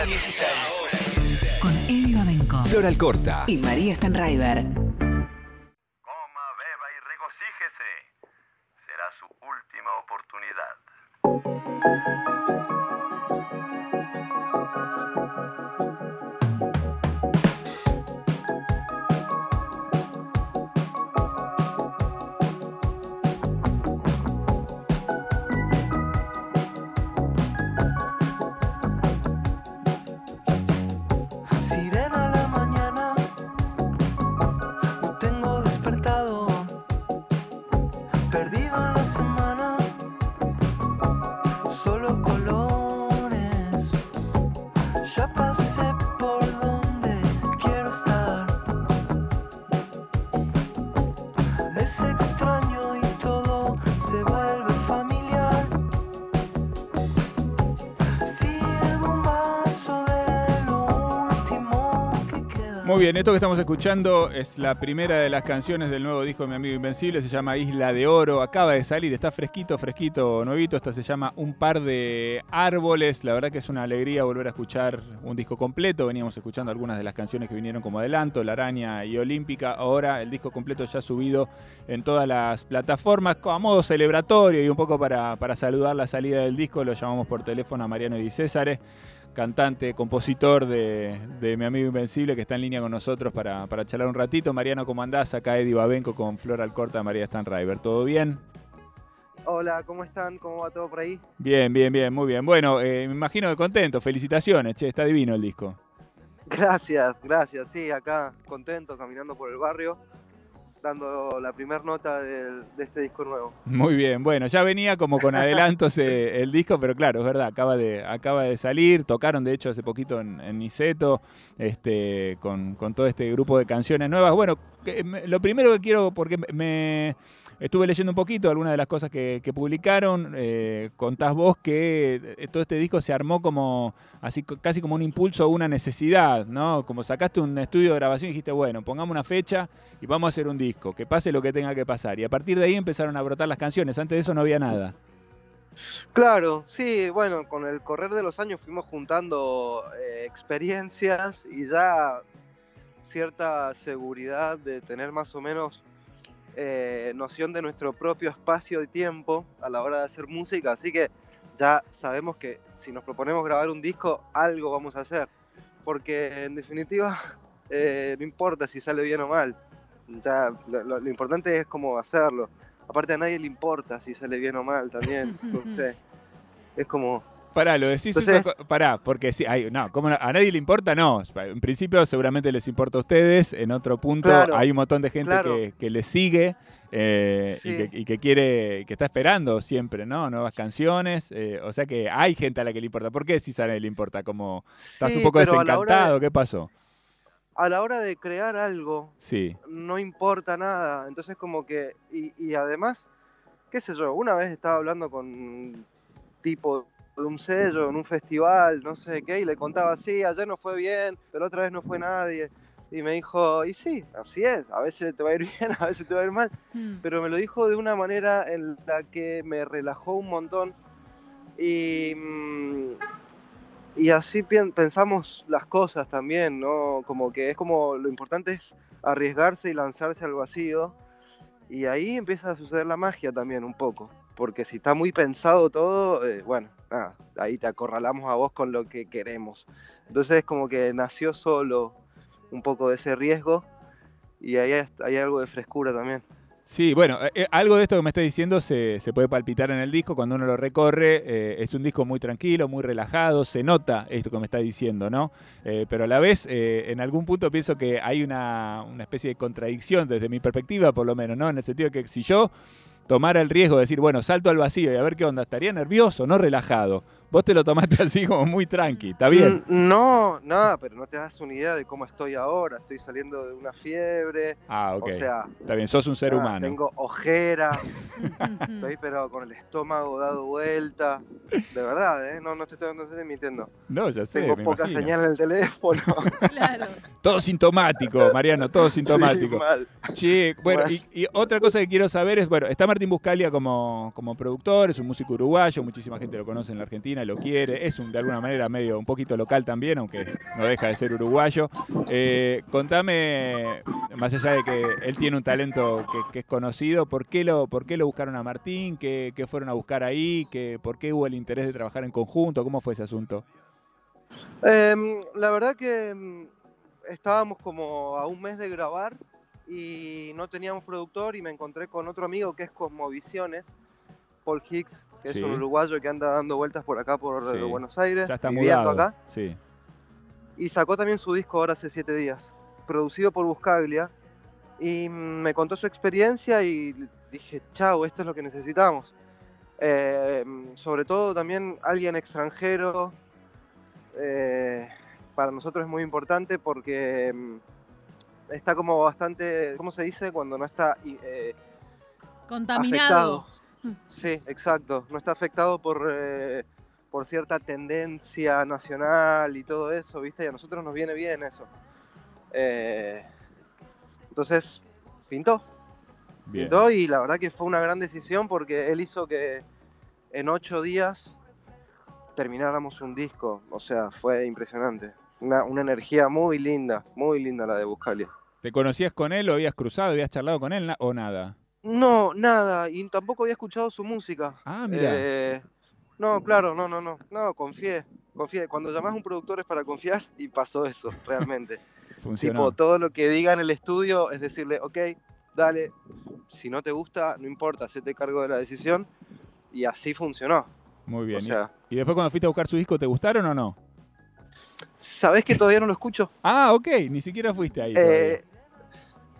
Hora 16. Con Eddie Babenco Flor Alcorta. y María Stanraiver. Bien, esto que estamos escuchando es la primera de las canciones del nuevo disco de mi amigo Invencible, se llama Isla de Oro, acaba de salir, está fresquito, fresquito, nuevito, esta se llama Un par de árboles, la verdad que es una alegría volver a escuchar un disco completo, veníamos escuchando algunas de las canciones que vinieron como adelanto, La Araña y Olímpica, ahora el disco completo ya subido en todas las plataformas, a modo celebratorio y un poco para, para saludar la salida del disco, lo llamamos por teléfono a Mariano Di Césare cantante, compositor de, de Mi Amigo Invencible, que está en línea con nosotros para, para charlar un ratito. Mariano, ¿cómo andás? Acá Eddie Babenco con Flor Alcorta, María Stanriver. ¿Todo bien? Hola, ¿cómo están? ¿Cómo va todo por ahí? Bien, bien, bien, muy bien. Bueno, eh, me imagino que contento. Felicitaciones, che, está divino el disco. Gracias, gracias. Sí, acá contento, caminando por el barrio, dando la primera nota de este disco nuevo. Muy bien, bueno, ya venía como con adelantos eh, el disco, pero claro, es verdad, acaba de, acaba de salir, tocaron de hecho hace poquito en, en Niceto, este, con, con todo este grupo de canciones nuevas. Bueno, que me- lo primero que quiero, porque me- estuve leyendo un poquito algunas de las cosas que, que publicaron, eh, contás vos que eh, todo este disco se armó como, así casi como un impulso, una necesidad, ¿no? Como sacaste un estudio de grabación y dijiste, bueno, pongamos una fecha y vamos a hacer un disco, que pase lo que tenga que pasar. Y a partir de ahí empezaron a brotar las canciones, antes de eso no había nada. Claro, sí, bueno, con el correr de los años fuimos juntando eh, experiencias y ya cierta seguridad de tener más o menos eh, noción de nuestro propio espacio y tiempo a la hora de hacer música, así que ya sabemos que si nos proponemos grabar un disco, algo vamos a hacer, porque en definitiva eh, no importa si sale bien o mal, ya lo, lo- lo importante es cómo hacerlo. Aparte a nadie le importa si sale bien o mal también, no sé. Es como, Pará, lo decís Entonces- eso, pará, porque sí, hay, no, ¿cómo no? a nadie le importa, no. En principio seguramente les importa a ustedes, en otro punto Claro, hay un montón de gente claro. que, que les sigue eh, y, que, y que quiere, que está esperando siempre, ¿no? Nuevas canciones, eh, o sea que hay gente a la que le importa. ¿Por qué si a nadie le importa? Como, ¿Estás un poco de- desencantado? ¿Qué pasó? A la hora de crear algo, Sí, no importa nada. Entonces como que, y, y además, qué sé yo, una vez estaba hablando con un tipo de un sello en un festival, no sé qué, y le contaba, sí, ayer no fue bien, pero otra vez no fue nadie. Y me dijo, y sí, así es, a veces te va a ir bien, a veces te va a ir mal. Pero me lo dijo de una manera en la que me relajó un montón. Y, mm, y así pensamos las cosas también, ¿no? Como que es como lo importante es arriesgarse y lanzarse al vacío. Y ahí empieza a suceder la magia también un poco. Porque si está muy pensado todo, eh, bueno, ahí te acorralamos a vos con lo que queremos. Entonces es como que nació solo un poco de ese riesgo y ahí hay algo de frescura también. Sí, bueno, eh, eh, algo de esto que me está diciendo se, se puede palpitar en el disco cuando uno lo recorre. eh, es un disco muy tranquilo, muy relajado, se nota esto que me está diciendo, ¿no? Pero a la vez, en algún punto pienso que hay una, una especie de contradicción desde mi perspectiva, por lo menos, ¿no? En el sentido de que si yo tomara el riesgo de decir, bueno, salto al vacío y a ver qué onda, estaría nervioso, no relajado. Vos te lo tomaste así como muy tranqui, ¿está bien? Mm, No, nada, pero no te das una idea de cómo estoy ahora. Estoy saliendo de una fiebre. Ah, ok. O sea, Está bien, sos un ser nada, humano. Tengo ojera. estoy pero con el estómago dado vuelta. De verdad, ¿eh? No, no te estoy, no estoy mintiendo. No, ya sé, Tengo me poca imagino. señal en el teléfono. Claro. Todo sintomático, Mariano, todo sintomático. Sí, mal. Che, bueno, y otra cosa que quiero saber es, bueno, está Martín Buscalia como, como productor, es un músico uruguayo, muchísima gente lo conoce en la Argentina, Lo quiere, es un, de alguna manera medio un poquito local también, aunque no deja de ser uruguayo. Eh, contame, más allá de que él tiene un talento que, que es conocido, ¿por qué, lo, ¿por qué lo buscaron a Martín? ¿Qué, qué fueron a buscar ahí? ¿Qué, ¿Por qué hubo el interés de trabajar en conjunto? ¿Cómo fue ese asunto? Em, la verdad que em, estábamos como a un mes de grabar y no teníamos productor y me encontré con otro amigo que es Cosmovisiones, Paul Hicks, que Sí. es un uruguayo que anda dando vueltas por acá por Sí. Buenos Aires, Ya está viviendo mudado. acá. Sí, Y sacó también su disco ahora hace siete días, producido por Buscaglia. Y me contó su experiencia y dije, chao, esto es lo que necesitamos. Eh, sobre todo también alguien extranjero. eh, para nosotros es muy importante porque mm, está como bastante, ¿cómo se dice? Cuando no está eh, Contaminado. Sí, exacto. No está afectado por, eh, por cierta tendencia nacional y todo eso, ¿viste? Y a nosotros nos viene bien eso. Eh, entonces, pintó. bien. Pintó y la verdad que fue una gran decisión porque él hizo que en ocho días termináramos un disco. O sea, fue impresionante. Una, una energía muy linda, muy linda la de Buscalia. ¿Te conocías con él, lo habías cruzado, habías charlado con él o nada? No, nada, y tampoco había escuchado su música. Ah, mira. Eh, no, claro, no, no, no, no, confié, confié. Cuando llamás a un productor es para confiar y pasó eso, realmente. Funcionó. tipo, todo lo que diga en el estudio es decirle, ok, dale, si no te gusta, no importa, te cargo de la decisión. Y así funcionó. Muy bien. O Y- sea, ¿Y después cuando fuiste a buscar su disco, te gustaron o no? ¿sabés que todavía no lo escucho? Ah, ok, ni siquiera fuiste ahí. Eh,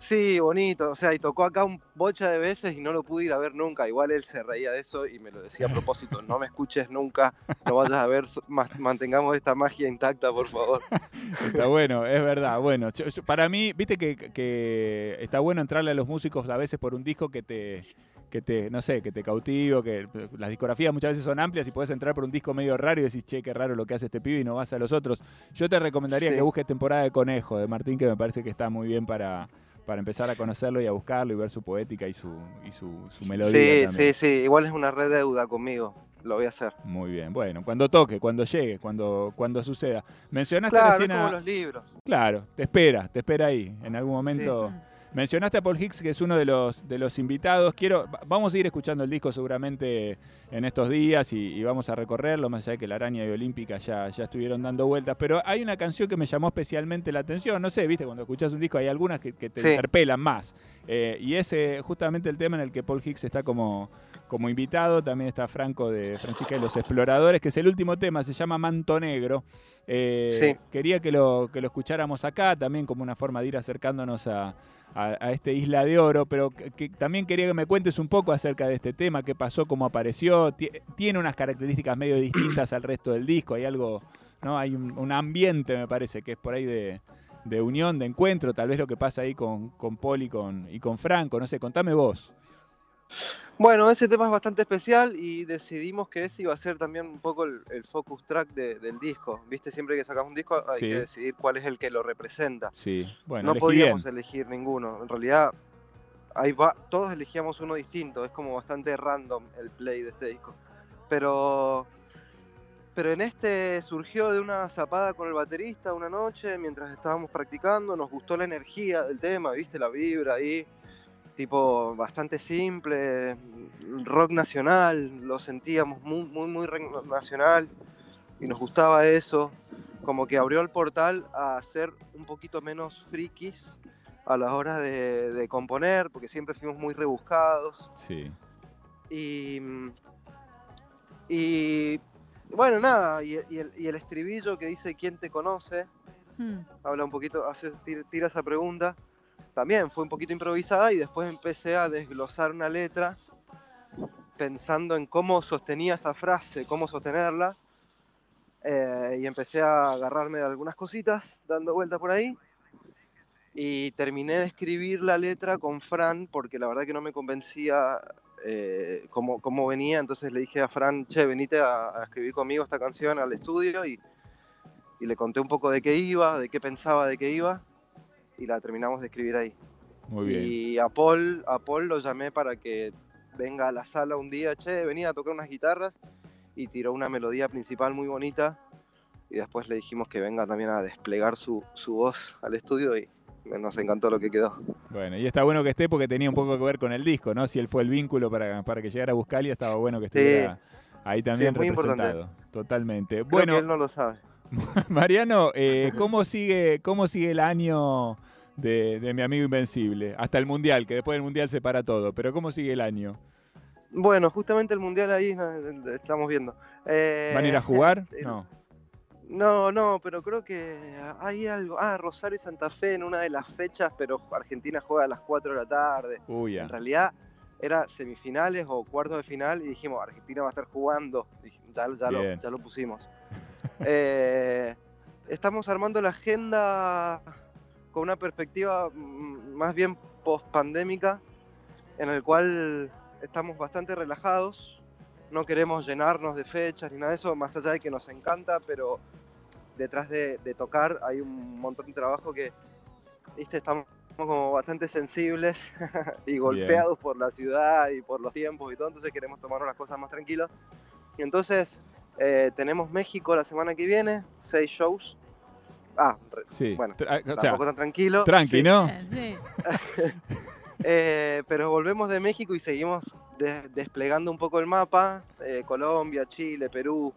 sí, bonito, o sea, y tocó acá un bocha de veces y no lo pude ir a ver nunca. Igual él se reía de eso y me lo decía a propósito, no me escuches nunca, no vayas a ver, mantengamos esta magia intacta, por favor. Está bueno, es verdad. Bueno, yo- yo- para mí, viste que, que está bueno entrarle a los músicos a veces por un disco que te, que te, no sé, que te cautivo, que las discografías muchas veces son amplias y puedes entrar por un disco medio raro y decís, che, qué raro lo que hace este pibe y no vas a los otros. Yo te recomendaría Sí. que busques temporada de Conejo de Martín, que me parece que está muy bien para, para empezar a conocerlo y a buscarlo y ver su poética y su, y su, su melodía. Sí, también. sí, sí, igual es una red deuda conmigo, lo voy a hacer. Muy bien, bueno, cuando toque, cuando llegue, cuando, cuando suceda. Mencionaste Claro, recién como a... los libros. Claro, te espera, te espera ahí. En algún momento. Mencionaste a Paul Hicks, que es uno de los, de los invitados. Quiero, va- vamos a ir escuchando el disco seguramente en estos días y, y vamos a recorrerlo, más allá de que la araña y Olímpica ya, ya estuvieron dando vueltas. Pero hay una canción que me llamó especialmente la atención. No sé, viste, cuando escuchas un disco hay algunas que, que te Sí. interpelan más. Eh, y es eh, justamente el tema en el que Paul Hicks está como, como invitado. También está Franco de Francisca y los Exploradores, que es el último tema, se llama Manto Negro. Eh, Sí. Quería que lo, que lo escucháramos acá, también como una forma de ir acercándonos a, a, a este Isla de Oro, pero que, que también quería que me cuentes un poco acerca de este tema, qué pasó, cómo apareció. Tie- Tiene unas características medio distintas al resto del disco, hay algo, ¿no? Hay un, un ambiente, me parece, que es por ahí de, de unión, de encuentro, tal vez lo que pasa ahí con, con Paul y con, y con Franco, no sé, contame vos. Bueno, ese tema es bastante especial y decidimos que ese iba a ser también un poco el, el focus track de- del disco. Viste, siempre que sacamos un disco hay Sí. que decidir cuál es el que lo representa. Sí, bueno, no elegí podíamos bien. elegir ninguno. En realidad, ahí va, todos elegíamos uno distinto. Es como bastante random el play de este disco. Pero, pero en este surgió de una zapada con el baterista una noche mientras estábamos practicando. Nos gustó la energía del tema, viste la vibra ahí. Tipo bastante simple, rock nacional, lo sentíamos muy, muy, muy rock nacional y nos gustaba eso como que abrió el portal a ser un poquito menos frikis a la hora de, de componer, porque siempre fuimos muy rebuscados. Sí, Y, y bueno, nada, y, y el, y el estribillo que dice ¿Quién te conoce? Mm. Habla un poquito, hace, tira, tira esa pregunta. También fue un poquito improvisada y después empecé a desglosar una letra pensando en cómo sostenía esa frase, cómo sostenerla. eh, y empecé a agarrarme de algunas cositas, dando vueltas por ahí. Y terminé de escribir la letra con Fran, porque la verdad que no me convencía eh, cómo, cómo venía. Entonces le dije a Fran, che, venite a, a escribir conmigo esta canción al estudio. Y, y le conté un poco de qué iba, de qué pensaba de qué iba. Y la terminamos de escribir ahí. muy bien. Y a Paul, a Paul lo llamé para que venga a la sala un día, che, venía a tocar unas guitarras. y tiró una melodía principal muy bonita. Y después le dijimos que venga también a desplegar su, su voz al estudio y nos encantó lo que quedó. Bueno, y está bueno que esté porque tenía un poco que ver con el disco, ¿no? Si él fue el vínculo para, para que llegara a Buscalia, estaba bueno que estuviera ahí también es muy representado. Totalmente. Creo Bueno, que él no lo sabe. Mariano, eh, ¿cómo, sigue, ¿cómo sigue el año de, de mi amigo Invencible? Hasta el Mundial, que después del Mundial se para todo, pero ¿cómo sigue el año? Bueno, justamente el mundial ahí estamos viendo. Eh, ¿Van a ir a jugar? No. No, no, pero creo que hay algo. Ah, Rosario y Santa Fe en una de las fechas, pero Argentina juega a las 4 de la tarde. Uy, ya. En realidad era semifinales o cuartos de final y dijimos, Argentina va a estar jugando. Dij- Ya, ya, lo, Bien. ya lo pusimos. Eh, estamos armando la agenda con una perspectiva mm, más bien post-pandémica, en el cual estamos bastante relajados. No queremos llenarnos de fechas ni nada de eso, más allá de que nos encanta, pero detrás de, de tocar hay un montón de trabajo que, viste, estamos como bastante sensibles y golpeados por la ciudad y por los tiempos y todo, entonces queremos tomarnos las cosas más tranquilas. Y entonces eh, tenemos México la semana que viene, seis shows. Ah, re- Sí. bueno, Tra- o sea, tampoco tan tranquilo. tranqui, sí. ¿no? Sí. Eh, pero volvemos de México y seguimos de- desplegando un poco el mapa. eh, Colombia, Chile, Perú.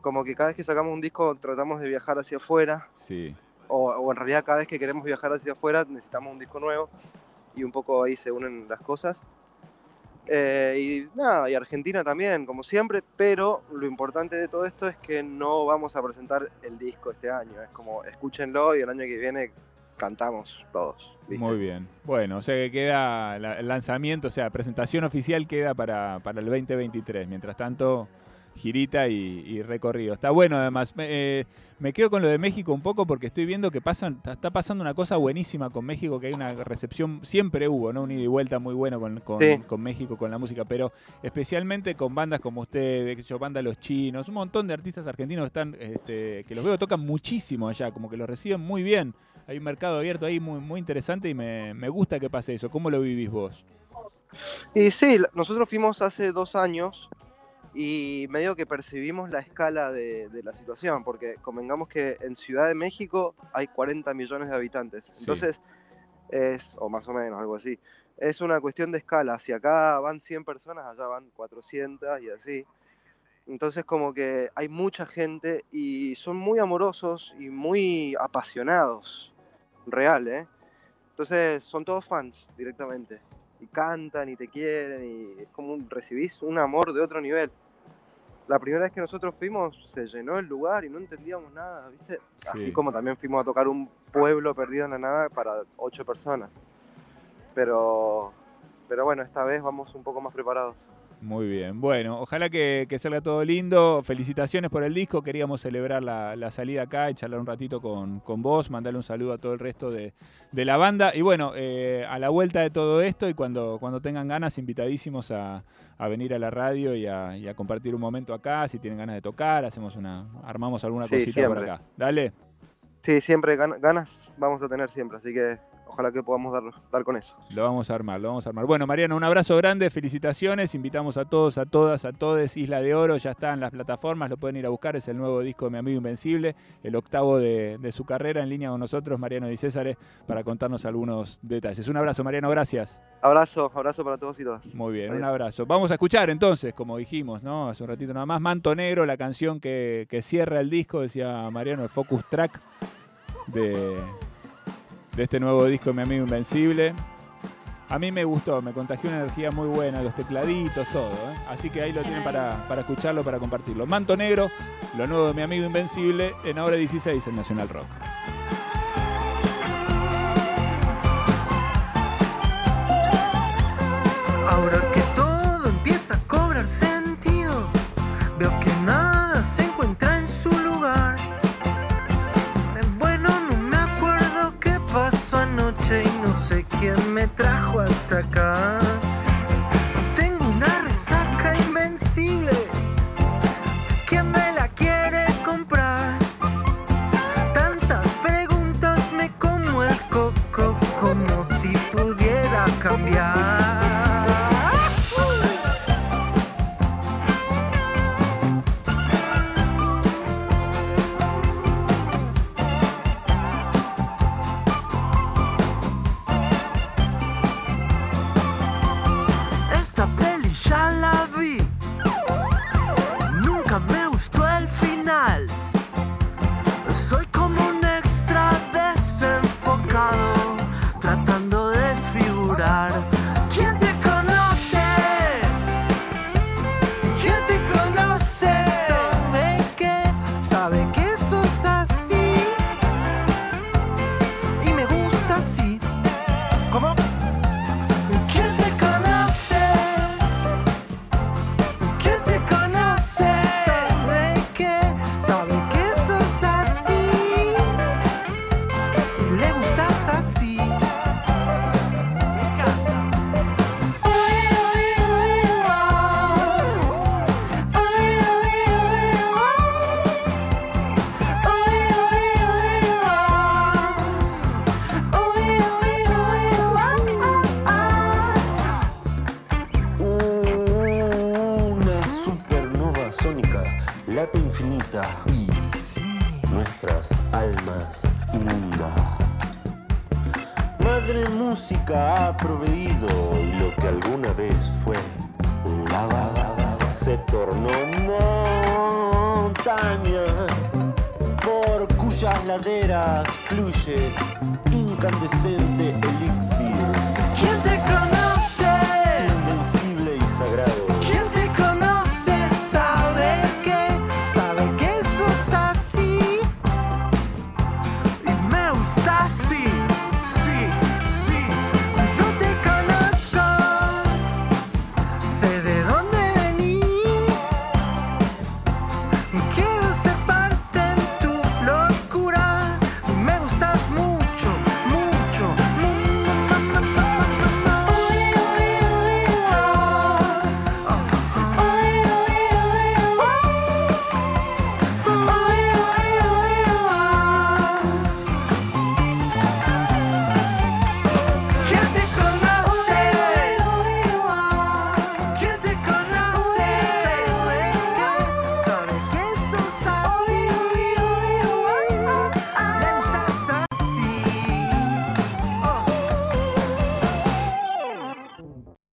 Como que cada vez que sacamos un disco tratamos de viajar hacia afuera. Sí. O, o en realidad cada vez que queremos viajar hacia afuera necesitamos un disco nuevo. Y un poco ahí se unen las cosas. Eh, y nada, y Argentina también, como siempre. Pero lo importante de todo esto es que no vamos a presentar el disco este año. Es como escúchenlo y el año que viene cantamos todos. Muy bien. Bueno, o sea que queda el lanzamiento, o sea, presentación oficial queda para, para el 2023. Mientras tanto, girita y, y recorrido. Está bueno, además. Me, eh, me quedo con lo de México un poco porque estoy viendo que pasan, está pasando una cosa buenísima con México, que hay una recepción, siempre hubo, ¿no? Un ida y vuelta muy bueno con, con- Sí. con México, con la música, pero especialmente con bandas como ustedes, qué sé yo, banda Los Chinos, un montón de artistas argentinos que están, este, que los veo tocan muchísimo allá, como que los reciben muy bien. Hay un mercado abierto ahí muy, muy interesante y me, me gusta que pase eso. ¿Cómo lo vivís vos? Y sí, nosotros fuimos hace dos años y medio que percibimos la escala de, de la situación, porque convengamos que en Ciudad de México hay 40 millones de habitantes. Sí. Entonces, es, o más o menos, algo así. Es una cuestión de escala. Si acá van 100 personas, allá van 400 y así. Entonces, como que hay mucha gente y son muy amorosos y muy apasionados. Real, ¿eh? Entonces, son todos fans directamente y cantan y te quieren y es como un, recibís un amor de otro nivel. La primera vez que nosotros fuimos se llenó el lugar y no entendíamos nada, ¿viste? Sí. Así como también fuimos a tocar un pueblo perdido en la nada para ocho personas. Pero, pero bueno, esta vez vamos un poco más preparados. Muy bien. Bueno, ojalá que, que salga todo lindo. Felicitaciones por el disco. Queríamos celebrar la, la salida acá y charlar un ratito con, con vos, mandarle un saludo a todo el resto de, de la banda. Y bueno, eh, a la vuelta de todo esto y cuando, cuando tengan ganas, invitadísimos a, a venir a la radio y a, y a compartir un momento acá. Si tienen ganas de tocar, hacemos una, armamos alguna Sí, cosita por siempre. acá. Dale. Sí, siempre gan- ganas vamos a tener siempre, así que ojalá que podamos dar, dar con eso. Lo vamos a armar, lo vamos a armar. Bueno, Mariano, un abrazo grande, felicitaciones. Invitamos a todos, a todas, a todes. Isla de Oro, ya está en las plataformas, lo pueden ir a buscar. Es el nuevo disco de mi amigo Invencible, el octavo de, de su carrera en línea con nosotros, Mariano y César, para contarnos algunos detalles. Un abrazo, Mariano, gracias. Abrazo, abrazo para todos y todas. Muy bien, un abrazo. Vamos a escuchar entonces, como dijimos, ¿no? Hace un ratito nada más, Manto Negro, la canción que, que cierra el disco, decía Mariano, el focus track de, de este nuevo disco mi amigo Invencible. A mí me gustó, me contagió una energía muy buena, los tecladitos, todo. ¿eh? Así que ahí lo tienen para, para escucharlo, para compartirlo. Manto Negro, lo nuevo de mi amigo Invencible, en ahora 16 en Nacional Rock. Fluye incandescente elixir